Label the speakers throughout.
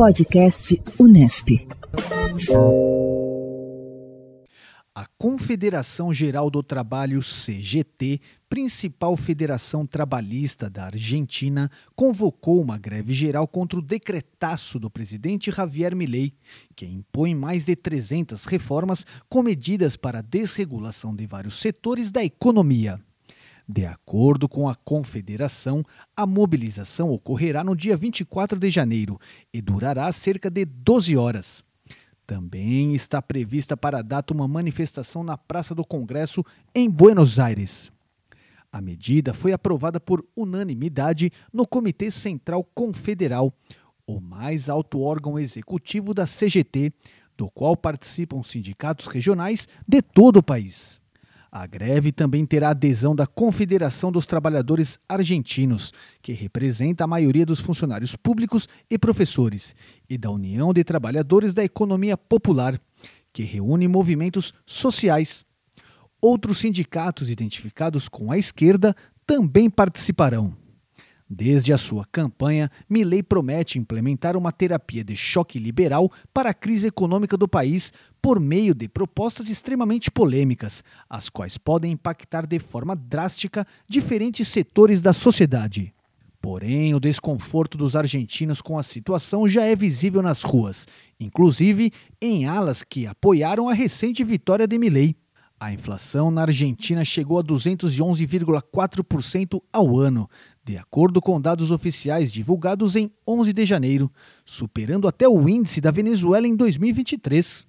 Speaker 1: Podcast Unesp.
Speaker 2: A Confederação Geral do Trabalho, CGT, principal federação trabalhista da Argentina, convocou uma greve geral contra o decretaço do presidente Javier Milei, que impõe mais de 300 reformas com medidas para a desregulação de vários setores da economia. De acordo com a Confederação, a mobilização ocorrerá no dia 24 de janeiro e durará cerca de 12 horas. Também está prevista para a data uma manifestação na Praça do Congresso em Buenos Aires. A medida foi aprovada por unanimidade no Comitê Central Confederal, o mais alto órgão executivo da CGT, do qual participam sindicatos regionais de todo o país. A greve também terá adesão da Confederação dos Trabalhadores Argentinos, que representa a maioria dos funcionários públicos e professores, e da União de Trabalhadores da Economia Popular, que reúne movimentos sociais. Outros sindicatos identificados com a esquerda também participarão. Desde a sua campanha, Milley promete implementar uma terapia de choque liberal para a crise econômica do país por meio de propostas extremamente polêmicas, as quais podem impactar de forma drástica diferentes setores da sociedade. Porém, o desconforto dos argentinos com a situação já é visível nas ruas, inclusive em alas que apoiaram a recente vitória de Milley. A inflação na Argentina chegou a 211,4% ao ano, de acordo com dados oficiais divulgados em 11 de janeiro, superando até o índice da Venezuela em 2023.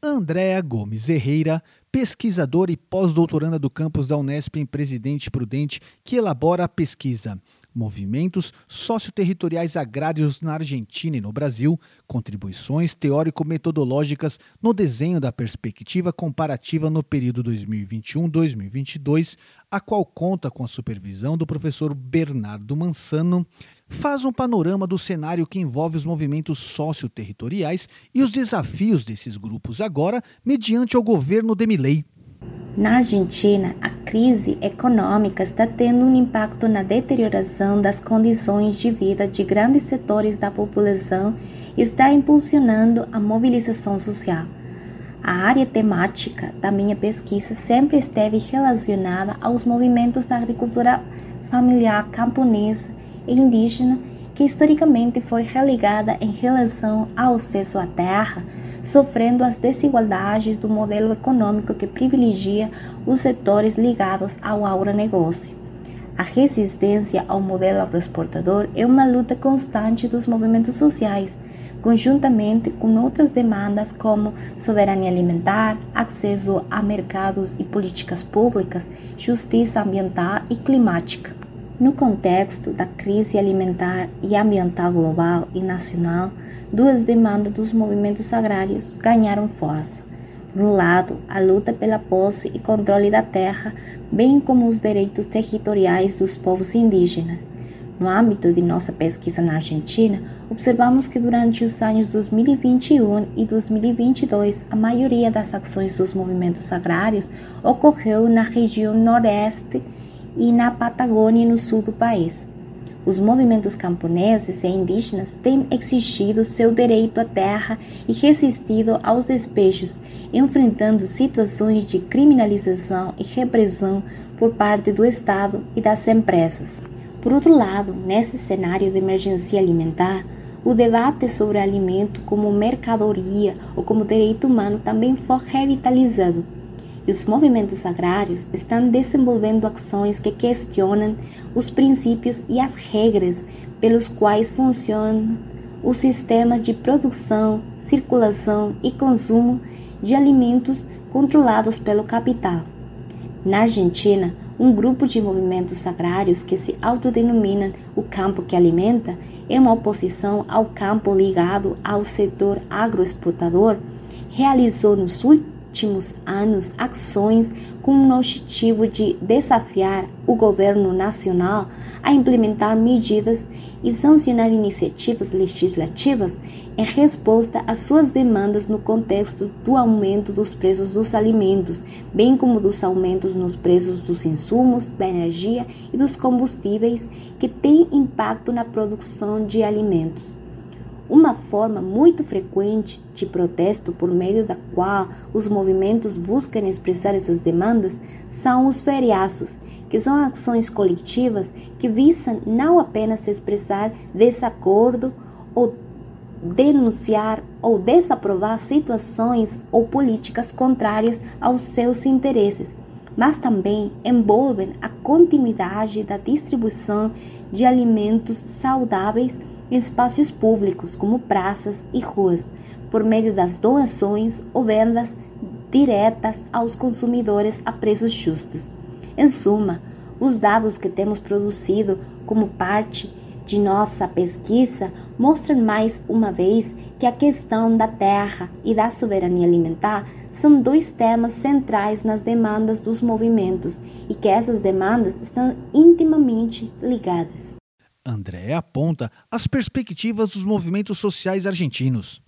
Speaker 2: Andréa Gomes Herreira, pesquisadora e pós-doutoranda do campus da Unesp em Presidente Prudente, que elabora a pesquisa Movimentos Socioterritoriais Agrários na Argentina e no Brasil, contribuições teórico-metodológicas no desenho da perspectiva comparativa no período 2021-2022, a qual conta com a supervisão do professor Bernardo Mansano, faz um panorama do cenário que envolve os movimentos socioterritoriais e os desafios desses grupos agora mediante o governo de Milei.
Speaker 3: Na Argentina, a crise econômica está tendo um impacto na deterioração das condições de vida de grandes setores da população e está impulsionando a mobilização social. A área temática da minha pesquisa sempre esteve relacionada aos movimentos da agricultura familiar camponesa e indígena, que historicamente foi relegada em relação ao acesso à terra sofrendo as desigualdades do modelo econômico que privilegia os setores ligados ao agronegócio. A resistência ao modelo agroexportador é uma luta constante dos movimentos sociais, conjuntamente com outras demandas como soberania alimentar, acesso a mercados e políticas públicas, justiça ambiental e climática. No contexto da crise alimentar e ambiental global e nacional, duas demandas dos movimentos agrários ganharam força. Por um lado, a luta pela posse e controle da terra, bem como os direitos territoriais dos povos indígenas. No âmbito de nossa pesquisa na Argentina, observamos que durante os anos 2021 e 2022, a maioria das ações dos movimentos agrários ocorreu na região noroeste e na Patagônia, no sul do país. Os movimentos camponeses e indígenas têm exigido seu direito à terra e resistido aos despejos, enfrentando situações de criminalização e repressão por parte do Estado e das empresas. Por outro lado, nesse cenário de emergência alimentar, o debate sobre alimento como mercadoria ou como direito humano também foi revitalizado e os movimentos agrários estão desenvolvendo ações que questionam os princípios e as regras pelos quais funcionam os sistemas de produção, circulação e consumo de alimentos controlados pelo capital. Na Argentina, um grupo de movimentos agrários que se autodenominam o campo que alimenta é uma oposição ao campo ligado ao setor agroexportador, realizou nos últimos últimos anos ações com o objetivo de desafiar o governo nacional a implementar medidas e sancionar iniciativas legislativas em resposta às suas demandas no contexto do aumento dos preços dos alimentos, bem como dos aumentos nos preços dos insumos, da energia e dos combustíveis que têm impacto na produção de alimentos. Uma forma muito frequente de protesto por meio da qual os movimentos buscam expressar essas demandas são os feriaços, que são ações coletivas que visam não apenas expressar desacordo ou denunciar ou desaprovar situações ou políticas contrárias aos seus interesses, mas também envolvem a continuidade da distribuição de alimentos saudáveis em espaços públicos, como praças e ruas, por meio das doações ou vendas diretas aos consumidores a preços justos. Em suma, os dados que temos produzido como parte de nossa pesquisa mostram mais uma vez que a questão da terra e da soberania alimentar são dois temas centrais nas demandas dos movimentos e que essas demandas estão intimamente ligadas.
Speaker 2: André aponta as perspectivas dos movimentos sociais argentinos.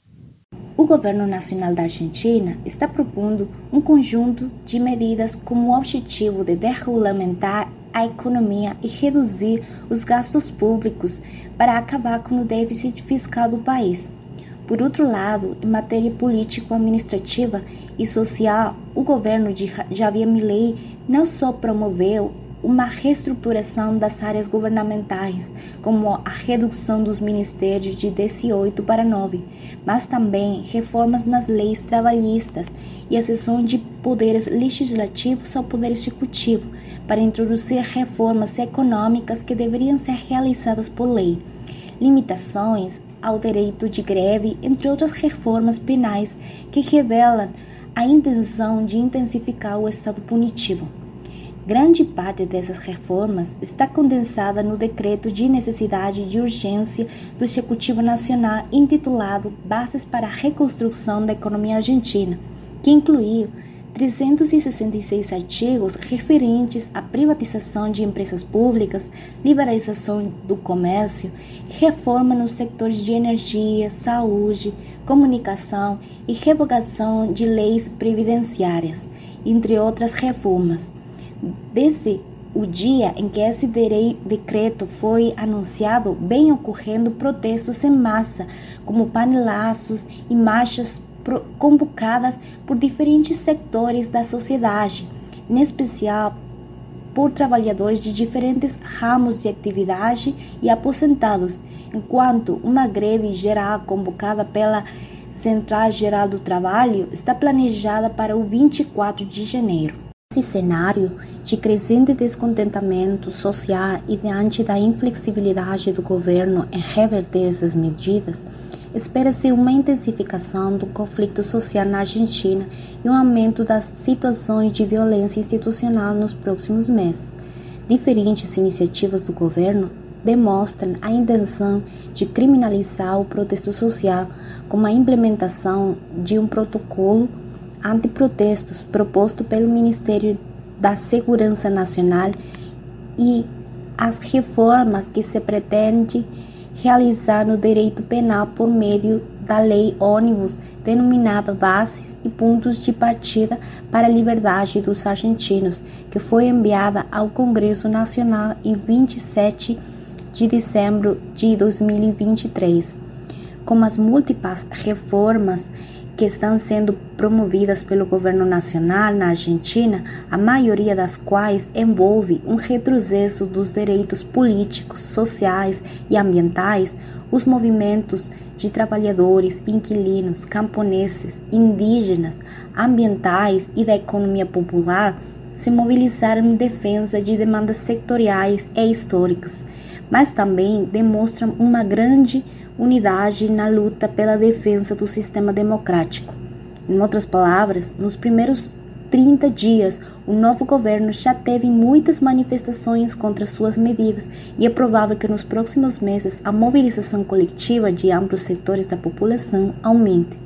Speaker 3: O governo nacional da Argentina está propondo um conjunto de medidas com o objetivo de desregulamentar a economia e reduzir os gastos públicos para acabar com o déficit fiscal do país. Por outro lado, em matéria político-administrativa e social, o governo de Javier Milei não só promoveu uma reestruturação das áreas governamentais, como a redução dos ministérios de 18 para 9, mas também reformas nas leis trabalhistas e a cessão de poderes legislativos ao poder executivo, para introduzir reformas econômicas que deveriam ser realizadas por lei, limitações ao direito de greve, entre outras reformas penais que revelam a intenção de intensificar o estado punitivo. Grande parte dessas reformas está condensada no decreto de necessidade de urgência do Executivo Nacional intitulado Bases para a Reconstrução da Economia Argentina, que incluiu 366 artigos referentes à privatização de empresas públicas, liberalização do comércio, reforma nos setores de energia, saúde, comunicação e revogação de leis previdenciárias, entre outras reformas Desde o dia em que esse decreto foi anunciado, vem ocorrendo protestos em massa, como panelaços e marchas convocadas por diferentes setores da sociedade, em especial por trabalhadores de diferentes ramos de atividade e aposentados, enquanto uma greve geral convocada pela Central Geral do Trabalho está planejada para o 24 de janeiro. Nesse cenário de crescente descontentamento social e diante da inflexibilidade do governo em reverter essas medidas, espera-se uma intensificação do conflito social na Argentina e um aumento das situações de violência institucional nos próximos meses. Diferentes iniciativas do governo demonstram a intenção de criminalizar o protesto social, como a implementação de um protocolo antiprotestos proposto pelo Ministério da Segurança Nacional e as reformas que se pretende realizar no direito penal por meio da lei ônibus denominada Bases e Pontos de Partida para a Liberdade dos Argentinos, que foi enviada ao Congresso Nacional em 27 de dezembro de 2023. Como as múltiplas reformas que estão sendo promovidas pelo governo nacional na Argentina, a maioria das quais envolve um retrocesso dos direitos políticos, sociais e ambientais, os movimentos de trabalhadores, inquilinos, camponeses, indígenas, ambientais e da economia popular se mobilizaram em defesa de demandas sectoriais e históricas, mas também demonstram uma grande unidade na luta pela defesa do sistema democrático. Em outras palavras, nos primeiros 30 dias, o novo governo já teve muitas manifestações contra suas medidas e é provável que nos próximos meses a mobilização coletiva de amplos setores da população aumente.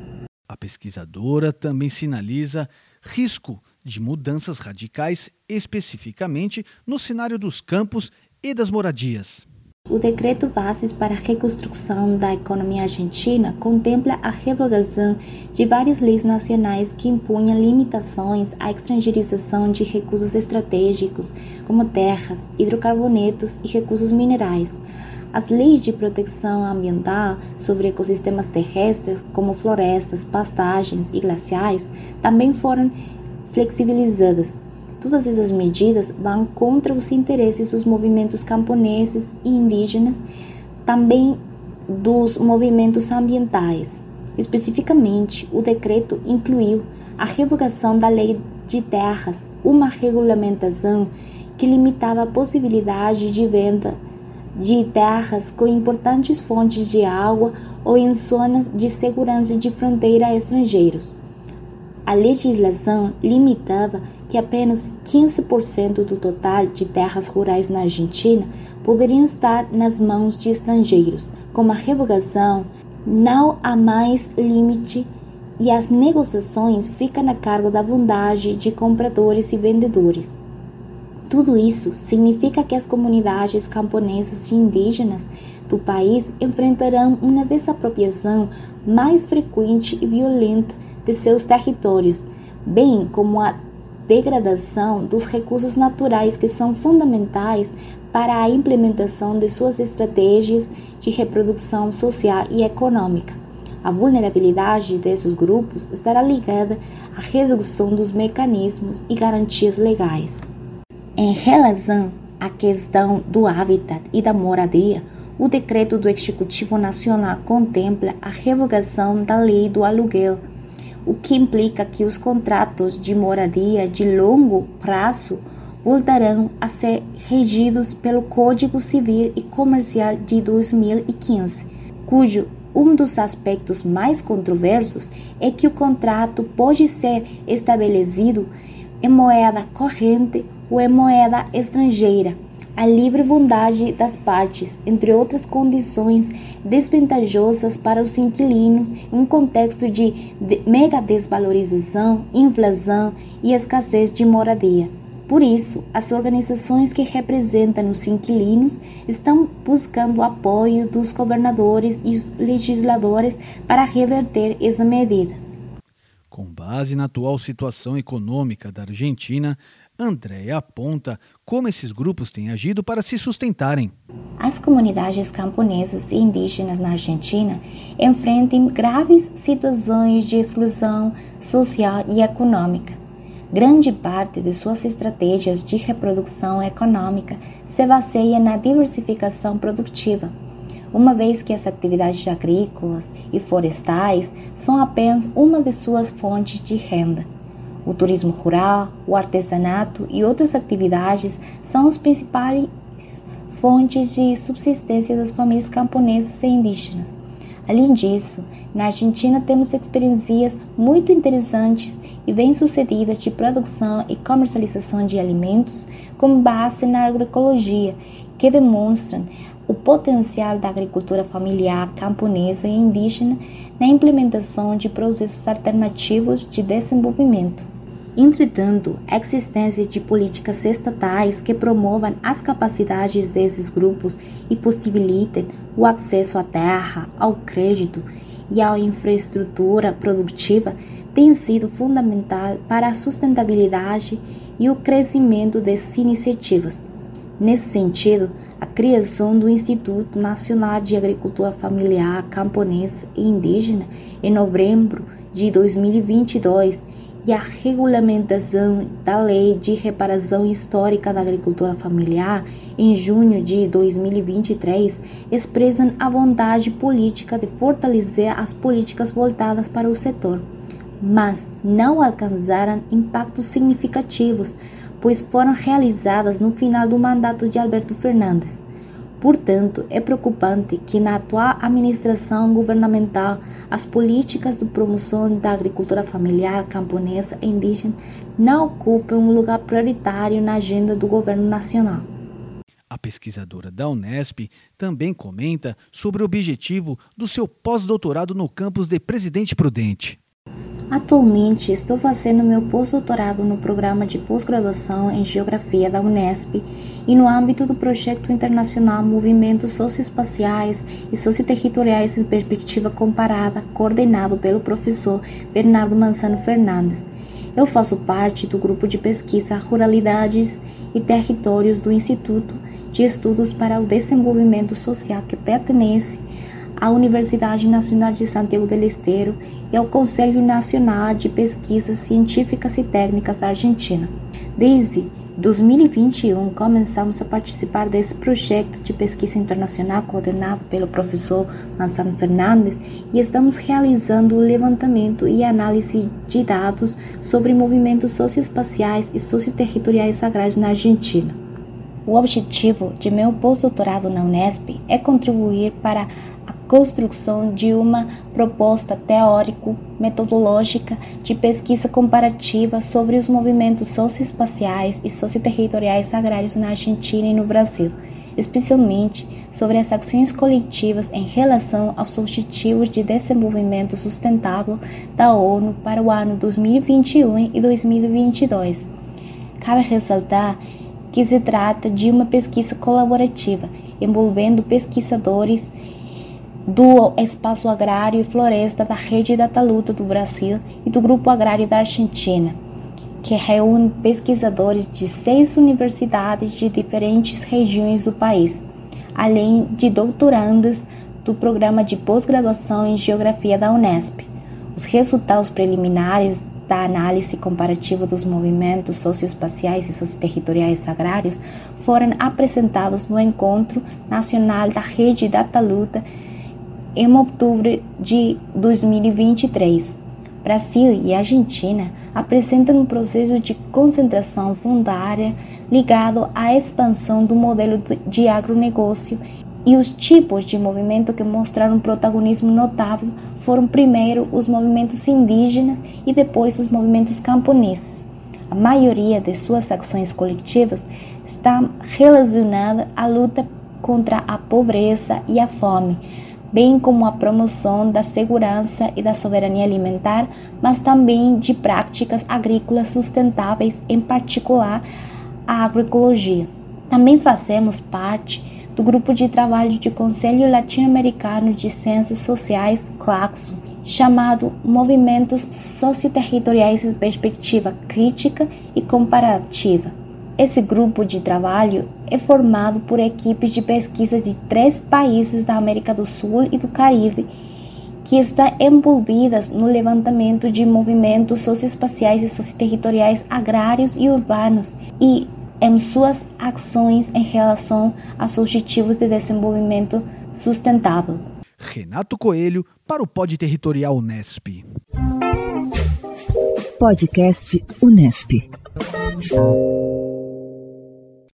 Speaker 2: A pesquisadora também sinaliza risco de mudanças radicais, especificamente no cenário dos campos e das moradias.
Speaker 3: O Decreto Bases para a Reconstrução da Economia Argentina contempla a revogação de várias leis nacionais que impunham limitações à estrangeirização de recursos estratégicos, como terras, hidrocarbonetos e recursos minerais. As leis de proteção ambiental sobre ecossistemas terrestres, como florestas, pastagens e glaciais, também foram flexibilizadas. Todas essas medidas vão contra os interesses dos movimentos camponeses e indígenas, também dos movimentos ambientais. Especificamente, o decreto incluiu a revogação da lei de terras, uma regulamentação que limitava a possibilidade de venda de terras com importantes fontes de água ou em zonas de segurança de fronteira a estrangeiros. A legislação limitava que apenas 15% do total de terras rurais na Argentina poderiam estar nas mãos de estrangeiros. Com a revogação, não há mais limite e as negociações ficam a cargo da vontade de compradores e vendedores. Tudo isso significa que as comunidades camponesas e indígenas do país enfrentarão uma desapropriação mais frequente e violenta de seus territórios, bem como a degradação dos recursos naturais que são fundamentais para a implementação de suas estratégias de reprodução social e econômica. A vulnerabilidade desses grupos estará ligada à redução dos mecanismos e garantias legais. Em relação à questão do habitat e da moradia, o decreto do Executivo Nacional contempla a revogação da lei do aluguel, o que implica que os contratos de moradia de longo prazo voltarão a ser regidos pelo Código Civil e Comercial de 2015, cujo um dos aspectos mais controversos é que o contrato pode ser estabelecido em moeda corrente ou em moeda estrangeira, a livre vontade das partes, entre outras condições desvantajosas para os inquilinos em um contexto de mega desvalorização, inflação e escassez de moradia. Por isso, as organizações que representam os inquilinos estão buscando apoio dos governadores e os legisladores para reverter essa medida.
Speaker 2: Com base na atual situação econômica da Argentina, Andréia aponta como esses grupos têm agido para se sustentarem.
Speaker 3: As comunidades camponesas e indígenas na Argentina enfrentam graves situações de exclusão social e econômica. Grande parte de suas estratégias de reprodução econômica se baseia na diversificação produtiva, uma vez que as atividades agrícolas e florestais são apenas uma de suas fontes de renda. O turismo rural, o artesanato e outras atividades são as principais fontes de subsistência das famílias camponesas e indígenas. Além disso, na Argentina temos experiências muito interessantes e bem-sucedidas de produção e comercialização de alimentos com base na agroecologia, que demonstram o potencial da agricultura familiar camponesa e indígena na implementação de processos alternativos de desenvolvimento. Entretanto, a existência de políticas estatais que promovam as capacidades desses grupos e possibilitem o acesso à terra, ao crédito e à infraestrutura produtiva tem sido fundamental para a sustentabilidade e o crescimento dessas iniciativas. Nesse sentido, a criação do Instituto Nacional de Agricultura Familiar Camponesa e Indígena em novembro de 2022 e a regulamentação da Lei de Reparação Histórica da Agricultura Familiar em junho de 2023 expressam a vontade política de fortalecer as políticas voltadas para o setor, mas não alcançaram impactos significativos, pois foram realizadas no final do mandato de Alberto Fernandes. Portanto, é preocupante que na atual administração governamental as políticas de promoção da agricultura familiar camponesa e indígena não ocupem um lugar prioritário na agenda do governo nacional.
Speaker 2: A pesquisadora da Unesp também comenta sobre o objetivo do seu pós-doutorado no campus de Presidente Prudente.
Speaker 3: Atualmente estou fazendo meu pós-doutorado no programa de pós-graduação em Geografia da Unesp e no âmbito do projeto internacional Movimentos Socioespaciais e Socioterritoriais em Perspectiva Comparada, coordenado pelo professor Bernardo Manzano Fernandes. Eu faço parte do grupo de pesquisa Ruralidades e Territórios do Instituto de Estudos para o Desenvolvimento Social que pertence à Universidade Nacional de Santiago del Estero e ao Conselho Nacional de Pesquisas Científicas e Técnicas da Argentina. Desde 2021, começamos a participar desse projeto de pesquisa internacional coordenado pelo professor Manzano Fernandes e estamos realizando o levantamento e análise de dados sobre movimentos socioespaciais e socioterritoriais agrários na Argentina. O objetivo de meu pós-doutorado na Unesp é contribuir para construção de uma proposta teórico-metodológica de pesquisa comparativa sobre os movimentos socioespaciais e socioterritoriais agrários na Argentina e no Brasil, especialmente sobre as ações coletivas em relação aos Objetivos de Desenvolvimento Sustentável da ONU para o ano 2021 e 2022. Cabe ressaltar que se trata de uma pesquisa colaborativa envolvendo pesquisadores do Espaço Agrário e Floresta da Rede Data Luta do Brasil e do Grupo Agrário da Argentina, que reúne pesquisadores de seis universidades de diferentes regiões do país, além de doutorandos do programa de pós-graduação em Geografia da Unesp. Os resultados preliminares da análise comparativa dos movimentos socioespaciais e socioterritoriais agrários foram apresentados no Encontro Nacional da Rede Data Luta em outubro de 2023. Brasil e Argentina apresentam um processo de concentração fundária ligado à expansão do modelo de agronegócio e os tipos de movimento que mostraram protagonismo notável foram primeiro os movimentos indígenas e depois os movimentos camponeses. A maioria de suas ações coletivas está relacionada à luta contra a pobreza e a fome, bem como a promoção da segurança e da soberania alimentar, mas também de práticas agrícolas sustentáveis, em particular a agroecologia. Também fazemos parte do grupo de trabalho do Conselho Latino-Americano de Ciências Sociais, CLACSO, chamado Movimentos Socioterritoriais de Perspectiva Crítica e Comparativa esse grupo de trabalho é formado por equipes de pesquisa de três países da América do Sul e do Caribe, que estão envolvidas no levantamento de movimentos socioespaciais e socioterritoriais agrários e urbanos e em suas ações em relação aos objetivos de desenvolvimento sustentável.
Speaker 2: Renato Coelho para o Pod Territorial Unesp.
Speaker 1: Podcast Unesp.